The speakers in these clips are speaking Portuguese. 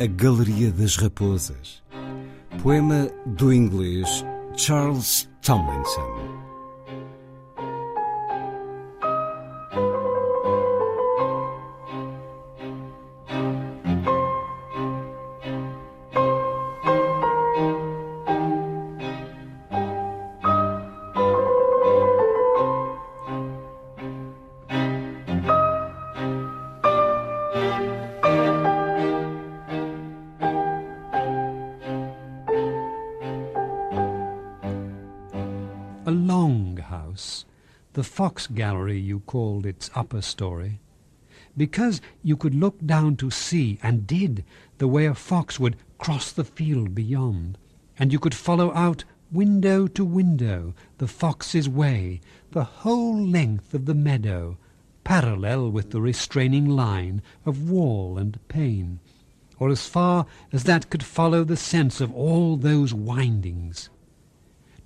A Galeria das Raposas. Poema do inglês Charles Tomlinson. House, the Fox Gallery you called its upper story, because you could look down to see, and did, the way a fox would cross the field beyond, and you could follow out window to window the fox's way, the whole length of the meadow, parallel with the restraining line of wall and pane, or as far as that could follow the sense of all those windings.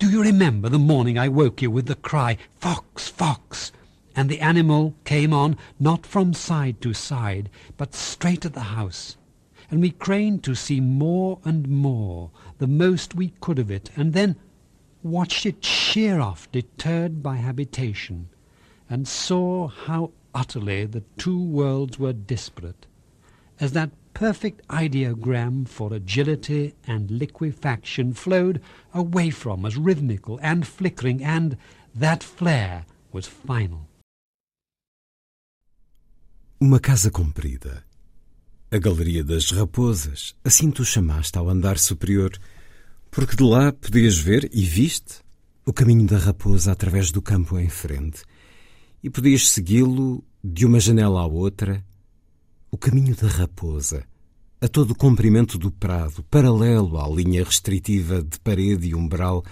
Do you remember the morning I woke you with the cry, Fox, Fox? And the animal came on, not from side to side, but straight at the house. And we craned to see more and more, the most we could of it, and then watched it sheer off, deterred by habitation, and saw how utterly the two worlds were disparate, as that perfect ideogram for agility and liquefaction flowed away from us, rhythmical and flickering, and that flare was final. Uma casa comprida. A Galeria das Raposas, assim tu chamaste ao andar superior, porque de lá podias ver, e viste, o caminho da raposa através do campo em frente, e podias segui-lo de uma janela à outra, o caminho da raposa, a todo o comprimento do prado, paralelo à linha restritiva de parede e umbral,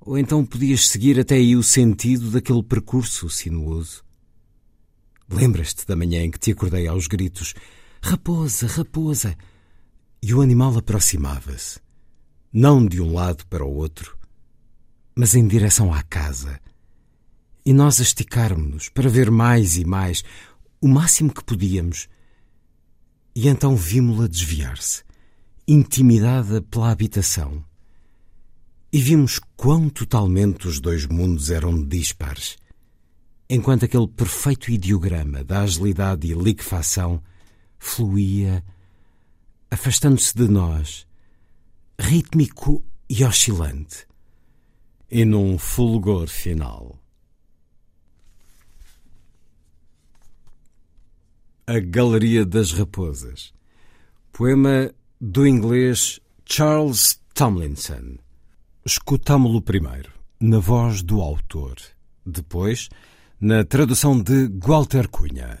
ou então podias seguir até aí o sentido daquele percurso sinuoso. Lembras-te da manhã em que te acordei aos gritos: Raposa, raposa! E o animal aproximava-se, não de um lado para o outro, mas em direção à casa. E nós a esticarmos-nos para ver mais e mais, o máximo que podíamos. E então vimos-la desviar-se, intimidada pela habitação. E vimos quão totalmente os dois mundos eram dispares enquanto aquele perfeito ideograma da agilidade e liquefação fluía, afastando-se de nós, rítmico e oscilante, e num fulgor final. A Galeria das Raposas. Poema do inglês Charles Tomlinson. Escutámo-lo primeiro, na voz do autor. Depois, na tradução de Walter Cunha.